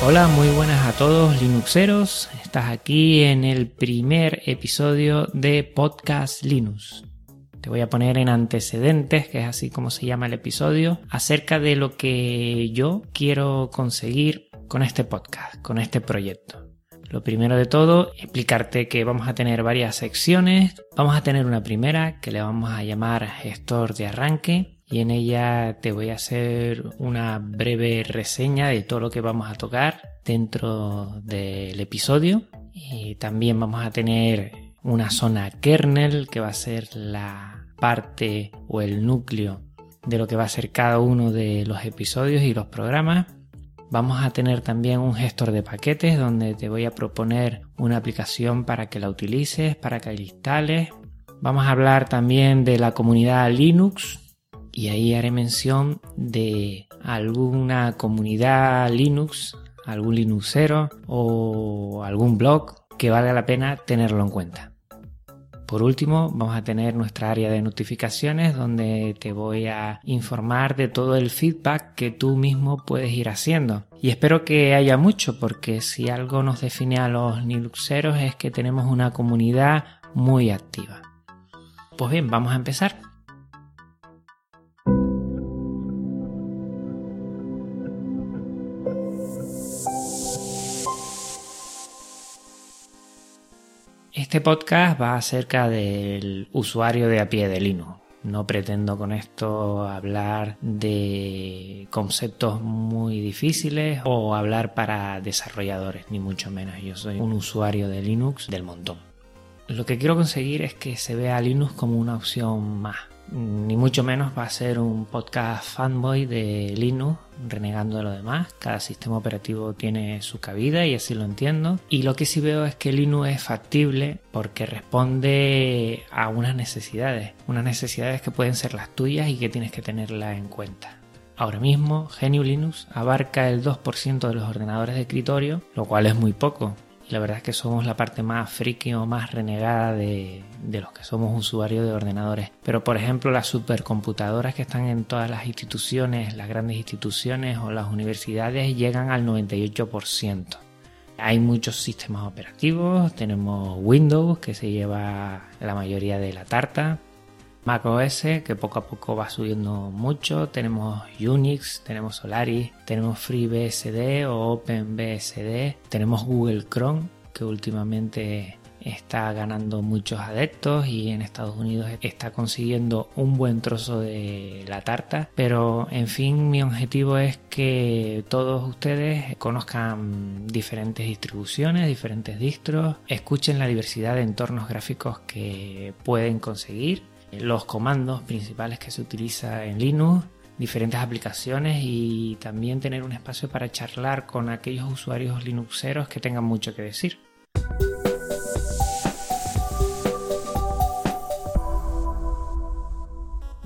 Hola, muy buenas a todos Linuxeros. Estás aquí en el primer episodio de Podcast Linux. Te voy a poner en antecedentes, que es así como se llama el episodio, acerca de lo que yo quiero conseguir con este podcast, con este proyecto. Lo primero de todo, explicarte que vamos a tener varias secciones. Vamos a tener una primera que le vamos a llamar gestor de arranque, y en ella te voy a hacer una breve reseña de todo lo que vamos a tocar dentro del episodio. Y también vamos a tener una zona kernel que va a ser la parte o el núcleo de lo que va a ser cada uno de los episodios y los programas. Vamos a tener también un gestor de paquetes donde te voy a proponer una aplicación para que la utilices, para que la instales. Vamos a hablar también de la comunidad Linux, y ahí haré mención de alguna comunidad Linux, algún Linuxero o algún blog que valga la pena tenerlo en cuenta. Por último, vamos a tener nuestra área de notificaciones donde te voy a informar de todo el feedback que tú mismo puedes ir haciendo. Y espero que haya mucho porque si algo nos define a los Linuxeros es que tenemos una comunidad muy activa. Pues bien, vamos a empezar. Este podcast va acerca del usuario de a pie de Linux. No pretendo con esto hablar de conceptos muy difíciles o hablar para desarrolladores, ni mucho menos. Yo soy un usuario de Linux del montón. Lo que quiero conseguir es que se vea Linux como una opción más, ni mucho menos va a ser un podcast fanboy de Linux renegando de lo demás. Cada sistema operativo tiene su cabida y así lo entiendo. Y lo que sí veo es que Linux es factible porque responde a unas necesidades, unas necesidades que pueden ser las tuyas y que tienes que tenerlas en cuenta. Ahora mismo, GNU Linux abarca el 2% de los ordenadores de escritorio, lo cual es muy poco la verdad es que somos la parte más friki o más renegada de, los que somos usuarios de ordenadores. Pero por ejemplo las supercomputadoras que están en todas las instituciones, las grandes instituciones o las universidades llegan al 98%. Hay muchos sistemas operativos, tenemos Windows que se lleva la mayoría de la tarta, macOS que poco a poco va subiendo mucho, tenemos Unix, tenemos Solaris, tenemos FreeBSD o OpenBSD, tenemos Google Chrome que últimamente está ganando muchos adeptos y en Estados Unidos está consiguiendo un buen trozo de la tarta. Pero en fin, mi objetivo es que todos ustedes conozcan diferentes distribuciones, diferentes distros, escuchen la diversidad de entornos gráficos que pueden conseguir los comandos principales que se utiliza en Linux, diferentes aplicaciones y también tener un espacio para charlar con aquellos usuarios linuxeros que tengan mucho que decir.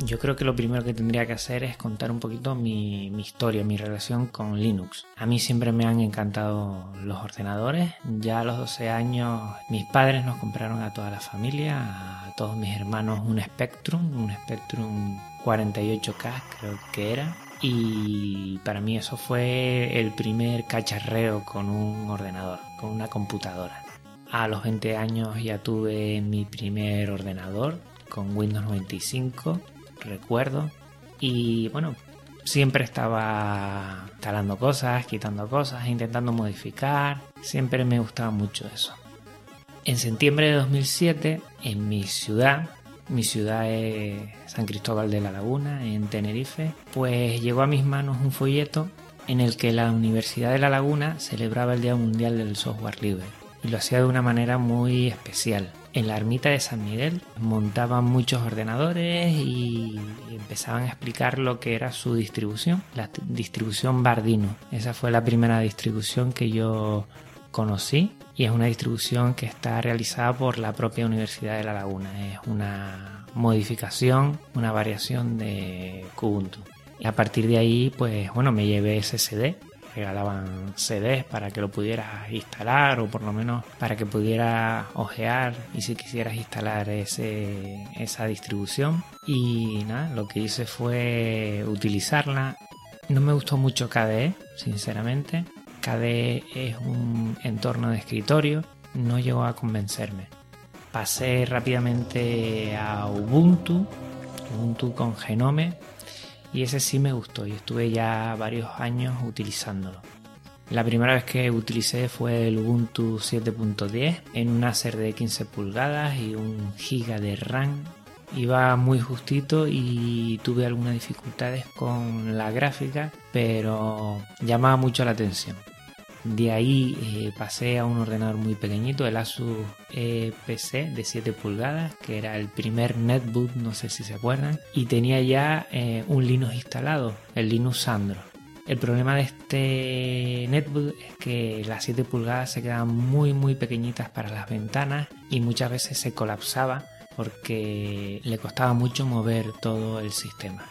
Yo creo que lo primero que tendría que hacer es contar un poquito mi, historia, mi relación con Linux. A mí siempre me han encantado los ordenadores. Ya a los 12 años mis padres nos compraron a toda la familia, todos mis hermanos un Spectrum, un Spectrum 48K creo que era. Y para mí eso fue el primer cacharreo con un ordenador, con una computadora. A los 20 años ya tuve mi primer ordenador con Windows 95 recuerdo. Y bueno, siempre estaba instalando cosas, quitando cosas, intentando modificar. Siempre me gustaba mucho eso. En septiembre de 2007, en mi ciudad, mi ciudad es San Cristóbal de la Laguna, en Tenerife, pues llegó a mis manos un folleto en el que la Universidad de La Laguna celebraba el Día Mundial del Software Libre y lo hacía de una manera muy especial en la ermita de San Miguel montaban muchos ordenadores y empezaban a explicar lo que era su distribución, la distribución Bardino. Esa fue la primera distribución que yo conocí y es una distribución que está realizada por la propia Universidad de La Laguna. Es una modificación, una variación de Kubuntu. Y a partir de ahí, pues bueno, me llevé ese CD regalaban CDs para que lo pudieras instalar o por lo menos para que pudieras ojear y si quisieras instalar ese, esa distribución. Y nada, lo que hice fue utilizarla. No me gustó mucho KDE, sinceramente. KDE es un entorno de escritorio, no llegó a convencerme. Pasé rápidamente a Ubuntu, Ubuntu con Genome, y ese sí me gustó y estuve ya varios años utilizándolo. La primera vez que utilicé fue el Ubuntu 7.10 en un Acer de 15 pulgadas y un giga de RAM. Iba muy justito y tuve algunas dificultades con la gráfica, pero llamaba mucho la atención. De ahí eh, pasé a un ordenador muy pequeñito, el Asus PC de 7 pulgadas, que era el primer netbook, no sé si se acuerdan, y tenía ya eh, un Linux instalado, el Linux Sandro. El problema de este netbook es que las 7 pulgadas se quedaban muy muy pequeñitas para las ventanas y muchas veces se colapsaba porque le costaba mucho mover todo el sistema.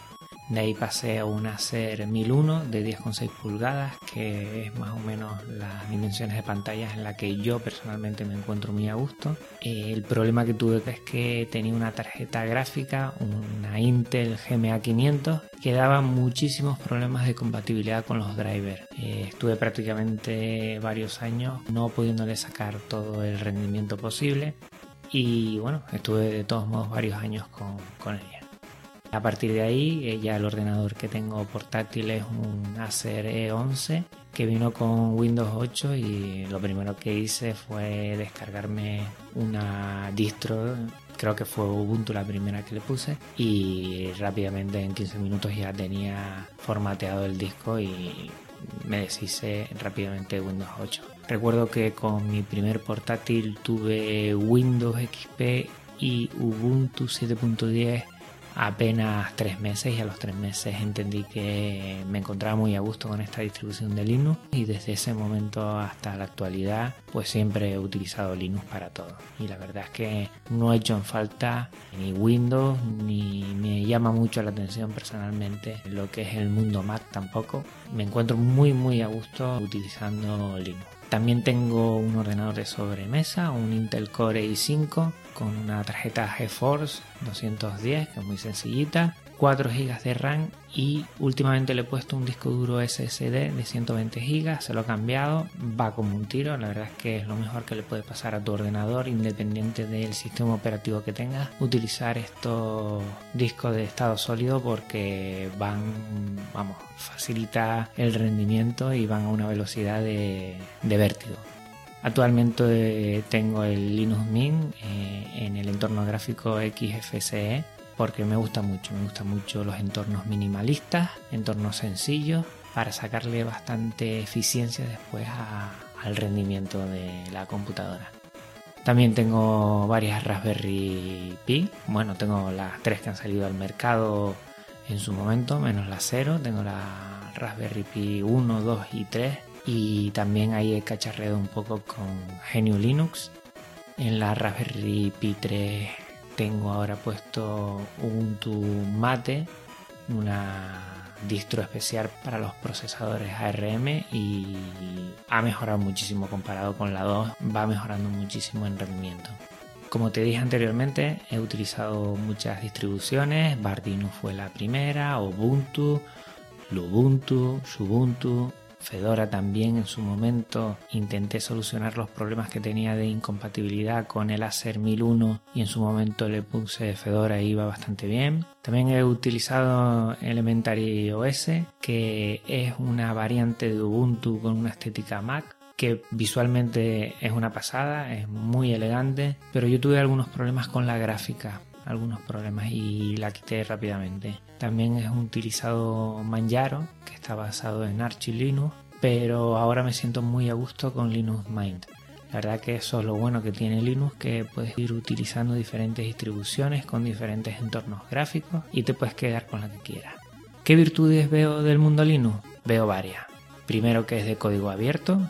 De ahí pasé a un Acer 1001 de 10,6 pulgadas, que es más o menos las dimensiones de pantallas en las que yo personalmente me encuentro muy a gusto. El problema que tuve es que tenía una tarjeta gráfica, una Intel GMA 500, que daba muchísimos problemas de compatibilidad con los drivers. Eh, estuve prácticamente varios años no pudiéndole sacar todo el rendimiento posible y bueno, estuve de todos modos varios años con, con ella. A partir de ahí, eh, ya el ordenador que tengo portátil es un Acer E11 que vino con Windows 8 y lo primero que hice fue descargarme una distro, creo que fue Ubuntu la primera que le puse y rápidamente en 15 minutos ya tenía formateado el disco y me deshice rápidamente Windows 8. Recuerdo que con mi primer portátil tuve Windows XP y Ubuntu 7.10 apenas tres meses y a los tres meses entendí que me encontraba muy a gusto con esta distribución de Linux y desde ese momento hasta la actualidad pues siempre he utilizado Linux para todo. Y la verdad es que no he hecho en falta ni Windows ni me llama mucho la atención personalmente lo que es el mundo Mac tampoco. Me encuentro muy muy a gusto utilizando Linux también tengo un ordenador de sobremesa, un Intel Core i5 con una tarjeta GeForce 210 que es muy sencillita 4 GB de RAM y últimamente le he puesto un disco duro SSD de 120 GB, se lo he cambiado, va como un tiro, la verdad es que es lo mejor que le puede pasar a tu ordenador independiente del sistema operativo que tengas, utilizar estos discos de estado sólido porque van, vamos, facilita el rendimiento y van a una velocidad de, vértigo. Actualmente tengo el Linux Mint eh, en el entorno gráfico XFCE porque me gusta mucho, me gustan mucho los entornos minimalistas, entornos sencillos, para sacarle bastante eficiencia después al rendimiento de la computadora. También tengo varias Raspberry Pi, bueno, tengo las tres que han salido al mercado en su momento, menos la cero, tengo la Raspberry Pi 1, 2 y 3 y también ahí he cacharreado un poco con GNU Linux. En la Raspberry Pi 3 tengo ahora puesto Ubuntu Mate, una distro especial para los procesadores ARM y ha mejorado muchísimo comparado con la 2, va mejorando muchísimo en rendimiento. Como te dije anteriormente, he utilizado muchas distribuciones, Bardino fue la primera, Ubuntu, Lubuntu, Ubuntu, Fedora también en su momento intenté solucionar los problemas que tenía de incompatibilidad con el Acer 1001 y en su momento le puse Fedora y iba bastante bien. También he utilizado Elementary OS que es una variante de Ubuntu con una estética Mac que visualmente es una pasada, es muy elegante, pero yo tuve algunos problemas con la gráfica algunos problemas y la quité rápidamente. También he utilizado Manjaro, que está basado en Arch Linux, pero ahora me siento muy a gusto con Linux Mint. La verdad que eso es lo bueno que tiene Linux, que puedes ir utilizando diferentes distribuciones con diferentes entornos gráficos y te puedes quedar con la que quieras. ¿Qué virtudes veo del mundo Linux? Veo varias. Primero que es de código abierto,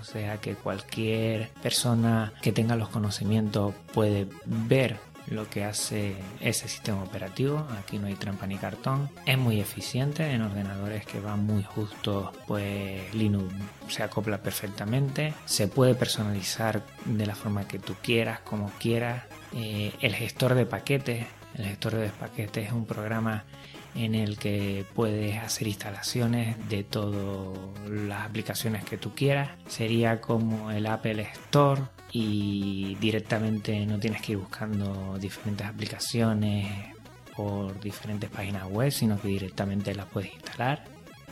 o sea que cualquier persona que tenga los conocimientos puede ver lo que hace ese sistema operativo. Aquí no hay trampa ni cartón. Es muy eficiente en ordenadores que van muy justos, pues Linux se acopla perfectamente. Se puede personalizar de la forma que tú quieras, como quieras. Eh, el gestor de paquetes. El gestor de paquetes es un programa en el que puedes hacer instalaciones de todas las aplicaciones que tú quieras. Sería como el Apple Store y directamente no tienes que ir buscando diferentes aplicaciones por diferentes páginas web, sino que directamente las puedes instalar.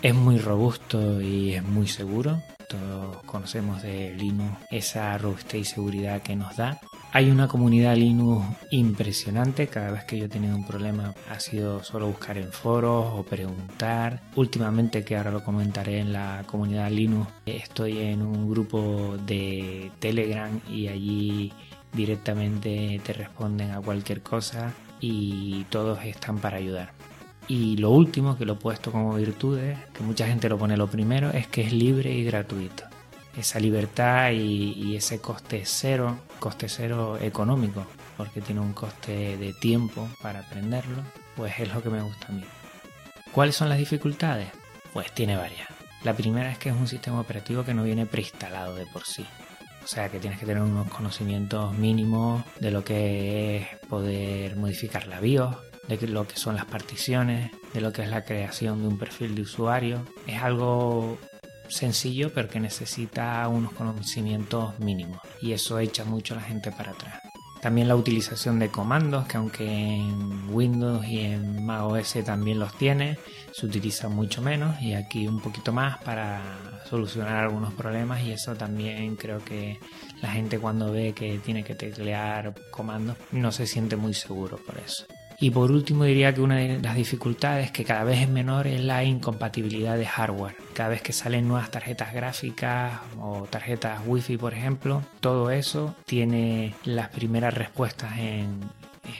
Es muy robusto y es muy seguro. Todos conocemos de Linux esa robustez y seguridad que nos da. Hay una comunidad Linux impresionante. Cada vez que yo he tenido un problema ha sido solo buscar en foros o preguntar. Últimamente, que ahora lo comentaré en la comunidad Linux, estoy en un grupo de Telegram y allí directamente te responden a cualquier cosa y todos están para ayudar. Y lo último que lo he puesto como virtudes, que mucha gente lo pone lo primero, es que es libre y gratuito. Esa libertad y, ese coste cero, coste cero económico, porque tiene un coste de tiempo para aprenderlo, pues es lo que me gusta a mí. ¿Cuáles son las dificultades? Pues tiene varias. La primera es que es un sistema operativo que no viene preinstalado de por sí. O sea que tienes que tener unos conocimientos mínimos de lo que es poder modificar la BIOS, de lo que son las particiones, de lo que es la creación de un perfil de usuario. Es algo sencillo pero que necesita unos conocimientos mínimos y eso echa mucho a la gente para atrás. También la utilización de comandos, que aunque en Windows y en macOS también los tiene, se utiliza mucho menos y aquí un poquito más para solucionar algunos problemas y eso también creo que la gente cuando ve que tiene que teclear comandos no se siente muy seguro por eso. Y por último diría que una de las dificultades que cada vez es menor es la incompatibilidad de hardware. Cada vez que salen nuevas tarjetas gráficas o tarjetas wifi por ejemplo, todo eso tiene las primeras respuestas en,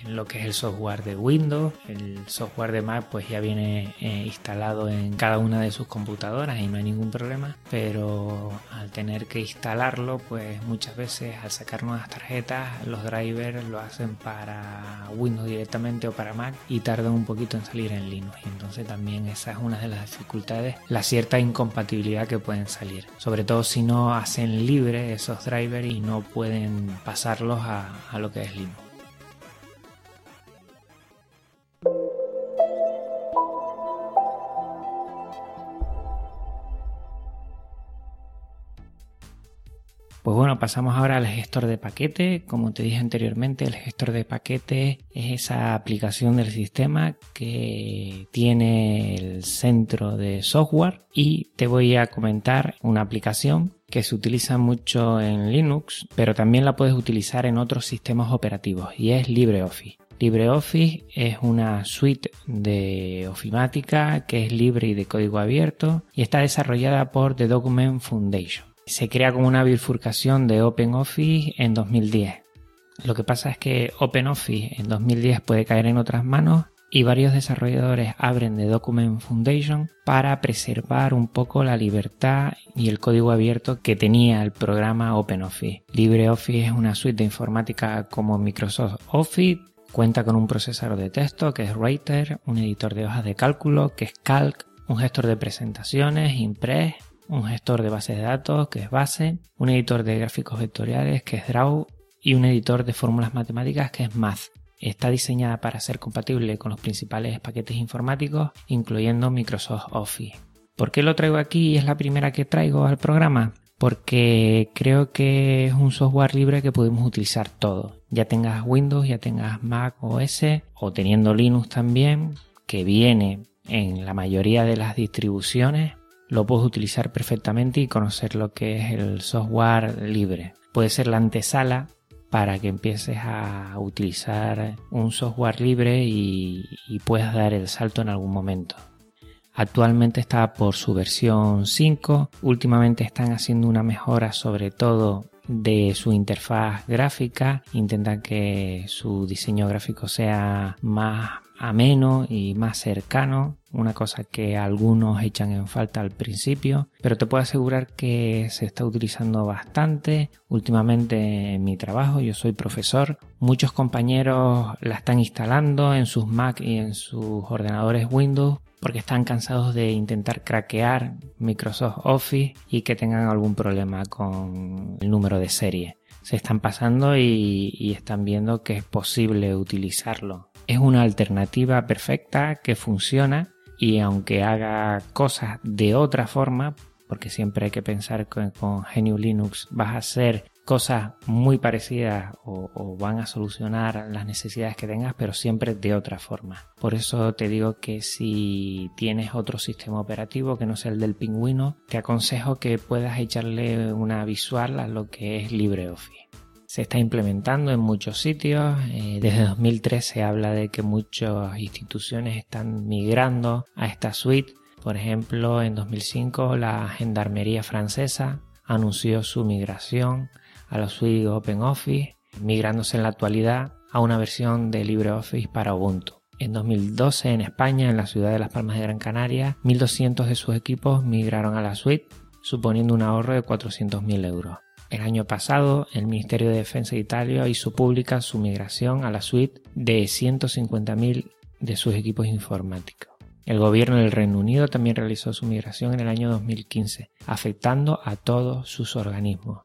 en lo que es el software de Windows. El software de Mac pues ya viene eh, instalado en cada una de sus computadoras y no hay ningún problema. Pero al tener que instalarlo pues muchas veces al sacar nuevas tarjetas los drivers lo hacen para Windows directamente o para Mac y tardan un poquito en salir en Linux. Entonces también esa es una de las dificultades, la cierta incompatibilidad que pueden salir. Sobre todo si no hacen libre esos drivers y no pueden pasarlos a, a lo que es Linux. Bueno, pasamos ahora al gestor de paquete. Como te dije anteriormente, el gestor de paquete es esa aplicación del sistema que tiene el centro de software y te voy a comentar una aplicación que se utiliza mucho en Linux, pero también la puedes utilizar en otros sistemas operativos y es LibreOffice. LibreOffice es una suite de ofimática que es libre y de código abierto y está desarrollada por The Document Foundation se crea como una bifurcación de OpenOffice en 2010. Lo que pasa es que OpenOffice en 2010 puede caer en otras manos y varios desarrolladores abren de Document Foundation para preservar un poco la libertad y el código abierto que tenía el programa OpenOffice. LibreOffice es una suite de informática como Microsoft Office, cuenta con un procesador de texto que es Writer, un editor de hojas de cálculo que es Calc, un gestor de presentaciones, Impress, un gestor de bases de datos que es Base, un editor de gráficos vectoriales que es Draw y un editor de fórmulas matemáticas que es Math. Está diseñada para ser compatible con los principales paquetes informáticos, incluyendo Microsoft Office. ¿Por qué lo traigo aquí y es la primera que traigo al programa? Porque creo que es un software libre que podemos utilizar todo. Ya tengas Windows, ya tengas Mac OS o teniendo Linux también, que viene en la mayoría de las distribuciones lo puedes utilizar perfectamente y conocer lo que es el software libre. Puede ser la antesala para que empieces a utilizar un software libre y, puedas dar el salto en algún momento. Actualmente está por su versión 5. Últimamente están haciendo una mejora sobre todo de su interfaz gráfica. Intentan que su diseño gráfico sea más ameno y más cercano, una cosa que algunos echan en falta al principio, pero te puedo asegurar que se está utilizando bastante. Últimamente en mi trabajo, yo soy profesor, muchos compañeros la están instalando en sus Mac y en sus ordenadores Windows porque están cansados de intentar craquear Microsoft Office y que tengan algún problema con el número de serie. Se están pasando y, y están viendo que es posible utilizarlo Es una alternativa perfecta que funciona y aunque haga cosas de otra forma, porque siempre hay que pensar que con GNU Linux vas a hacer cosas muy parecidas o, van a solucionar las necesidades que tengas, pero siempre de otra forma. Por eso te digo que si tienes otro sistema operativo que no sea el del pingüino, te aconsejo que puedas echarle una visual a lo que es LibreOffice. Se está implementando en muchos sitios. Eh, desde 2003 se habla de que muchas instituciones están migrando a esta suite. Por ejemplo, en 2005 la Gendarmería francesa anunció su migración a la suite OpenOffice, migrándose en la actualidad a una versión de LibreOffice para Ubuntu. En 2012 en España, en la ciudad de Las Palmas de Gran Canaria, 1.200 de sus equipos migraron a la suite, suponiendo un ahorro de 400.000 euros. El año pasado, el Ministerio de Defensa de Italia hizo pública su migración a la suite de 150.000 de sus equipos informáticos. El gobierno del Reino Unido también realizó su migración en el año 2015, afectando a todos sus organismos.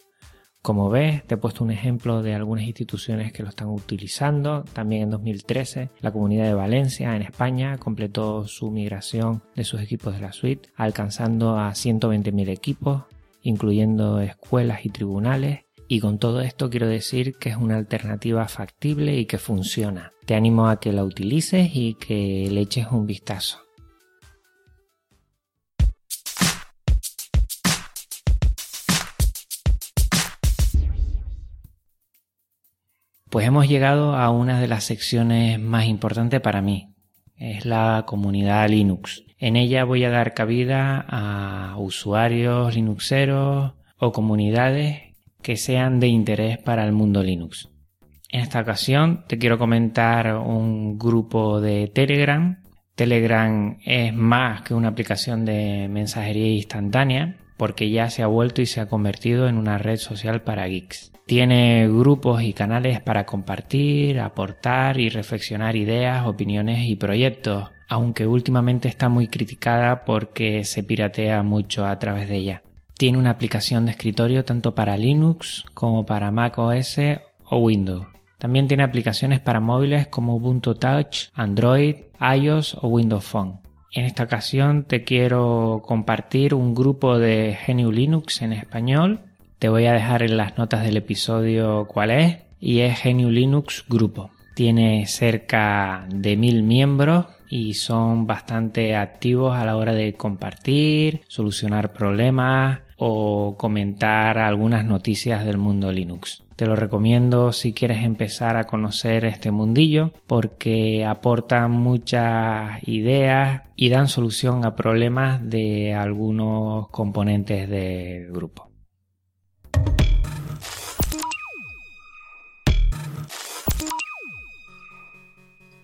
Como ves, te he puesto un ejemplo de algunas instituciones que lo están utilizando. También en 2013, la Comunidad de Valencia, en España, completó su migración de sus equipos de la suite, alcanzando a 120.000 equipos, incluyendo escuelas y tribunales. Y con todo esto quiero decir que es una alternativa factible y que funciona. Te animo a que la utilices y que le eches un vistazo. Pues hemos llegado a una de las secciones más importantes para mí. Es la comunidad Linux. En ella voy a dar cabida a usuarios linuxeros o comunidades que sean de interés para el mundo Linux. En esta ocasión te quiero comentar un grupo de Telegram. Telegram es más que una aplicación de mensajería instantánea porque ya se ha vuelto y se ha convertido en una red social para geeks. Tiene grupos y canales para compartir, aportar y reflexionar ideas, opiniones y proyectos, aunque últimamente está muy criticada porque se piratea mucho a través de ella. Tiene una aplicación de escritorio tanto para Linux como para Mac OS o Windows. También tiene aplicaciones para móviles como Ubuntu Touch, Android, iOS o Windows Phone. En esta ocasión te quiero compartir un grupo de GNU Linux en español te voy a dejar en las notas del episodio cuál es y es GNU Linux Grupo. Tiene cerca de mil miembros y son bastante activos a la hora de compartir, solucionar problemas o comentar algunas noticias del mundo Linux. Te lo recomiendo si quieres empezar a conocer este mundillo porque aportan muchas ideas y dan solución a problemas de algunos componentes del grupo.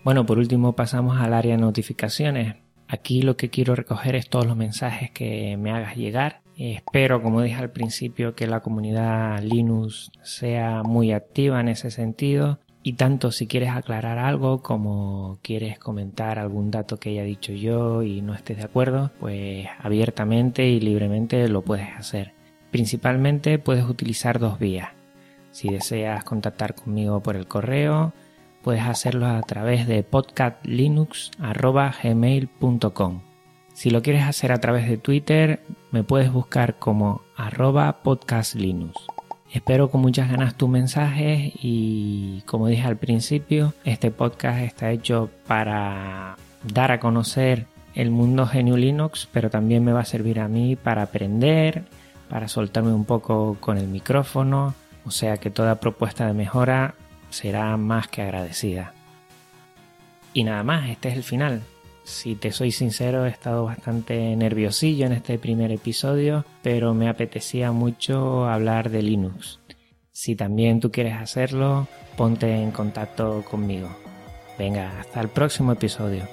Bueno, por último pasamos al área de notificaciones. Aquí lo que quiero recoger es todos los mensajes que me hagas llegar. Espero, como dije al principio, que la comunidad Linux sea muy activa en ese sentido. Y tanto si quieres aclarar algo como quieres comentar algún dato que haya dicho yo y no estés de acuerdo, pues abiertamente y libremente lo puedes hacer. Principalmente puedes utilizar dos vías. Si deseas contactar conmigo por el correo, puedes hacerlo a través de podcastlinux.gmail.com. Si lo quieres hacer a través de Twitter, me puedes buscar como arroba podcastlinux. Espero con muchas ganas tu mensaje y como dije al principio, este podcast está hecho para dar a conocer el mundo GNU Linux, pero también me va a servir a mí para aprender, para soltarme un poco con el micrófono, o sea que toda propuesta de mejora será más que agradecida. Y nada más, este es el final. Si te soy sincero, he estado bastante nerviosillo en este primer episodio, pero me apetecía mucho hablar de Linux. Si también tú quieres hacerlo, ponte en contacto conmigo. Venga, hasta el próximo episodio.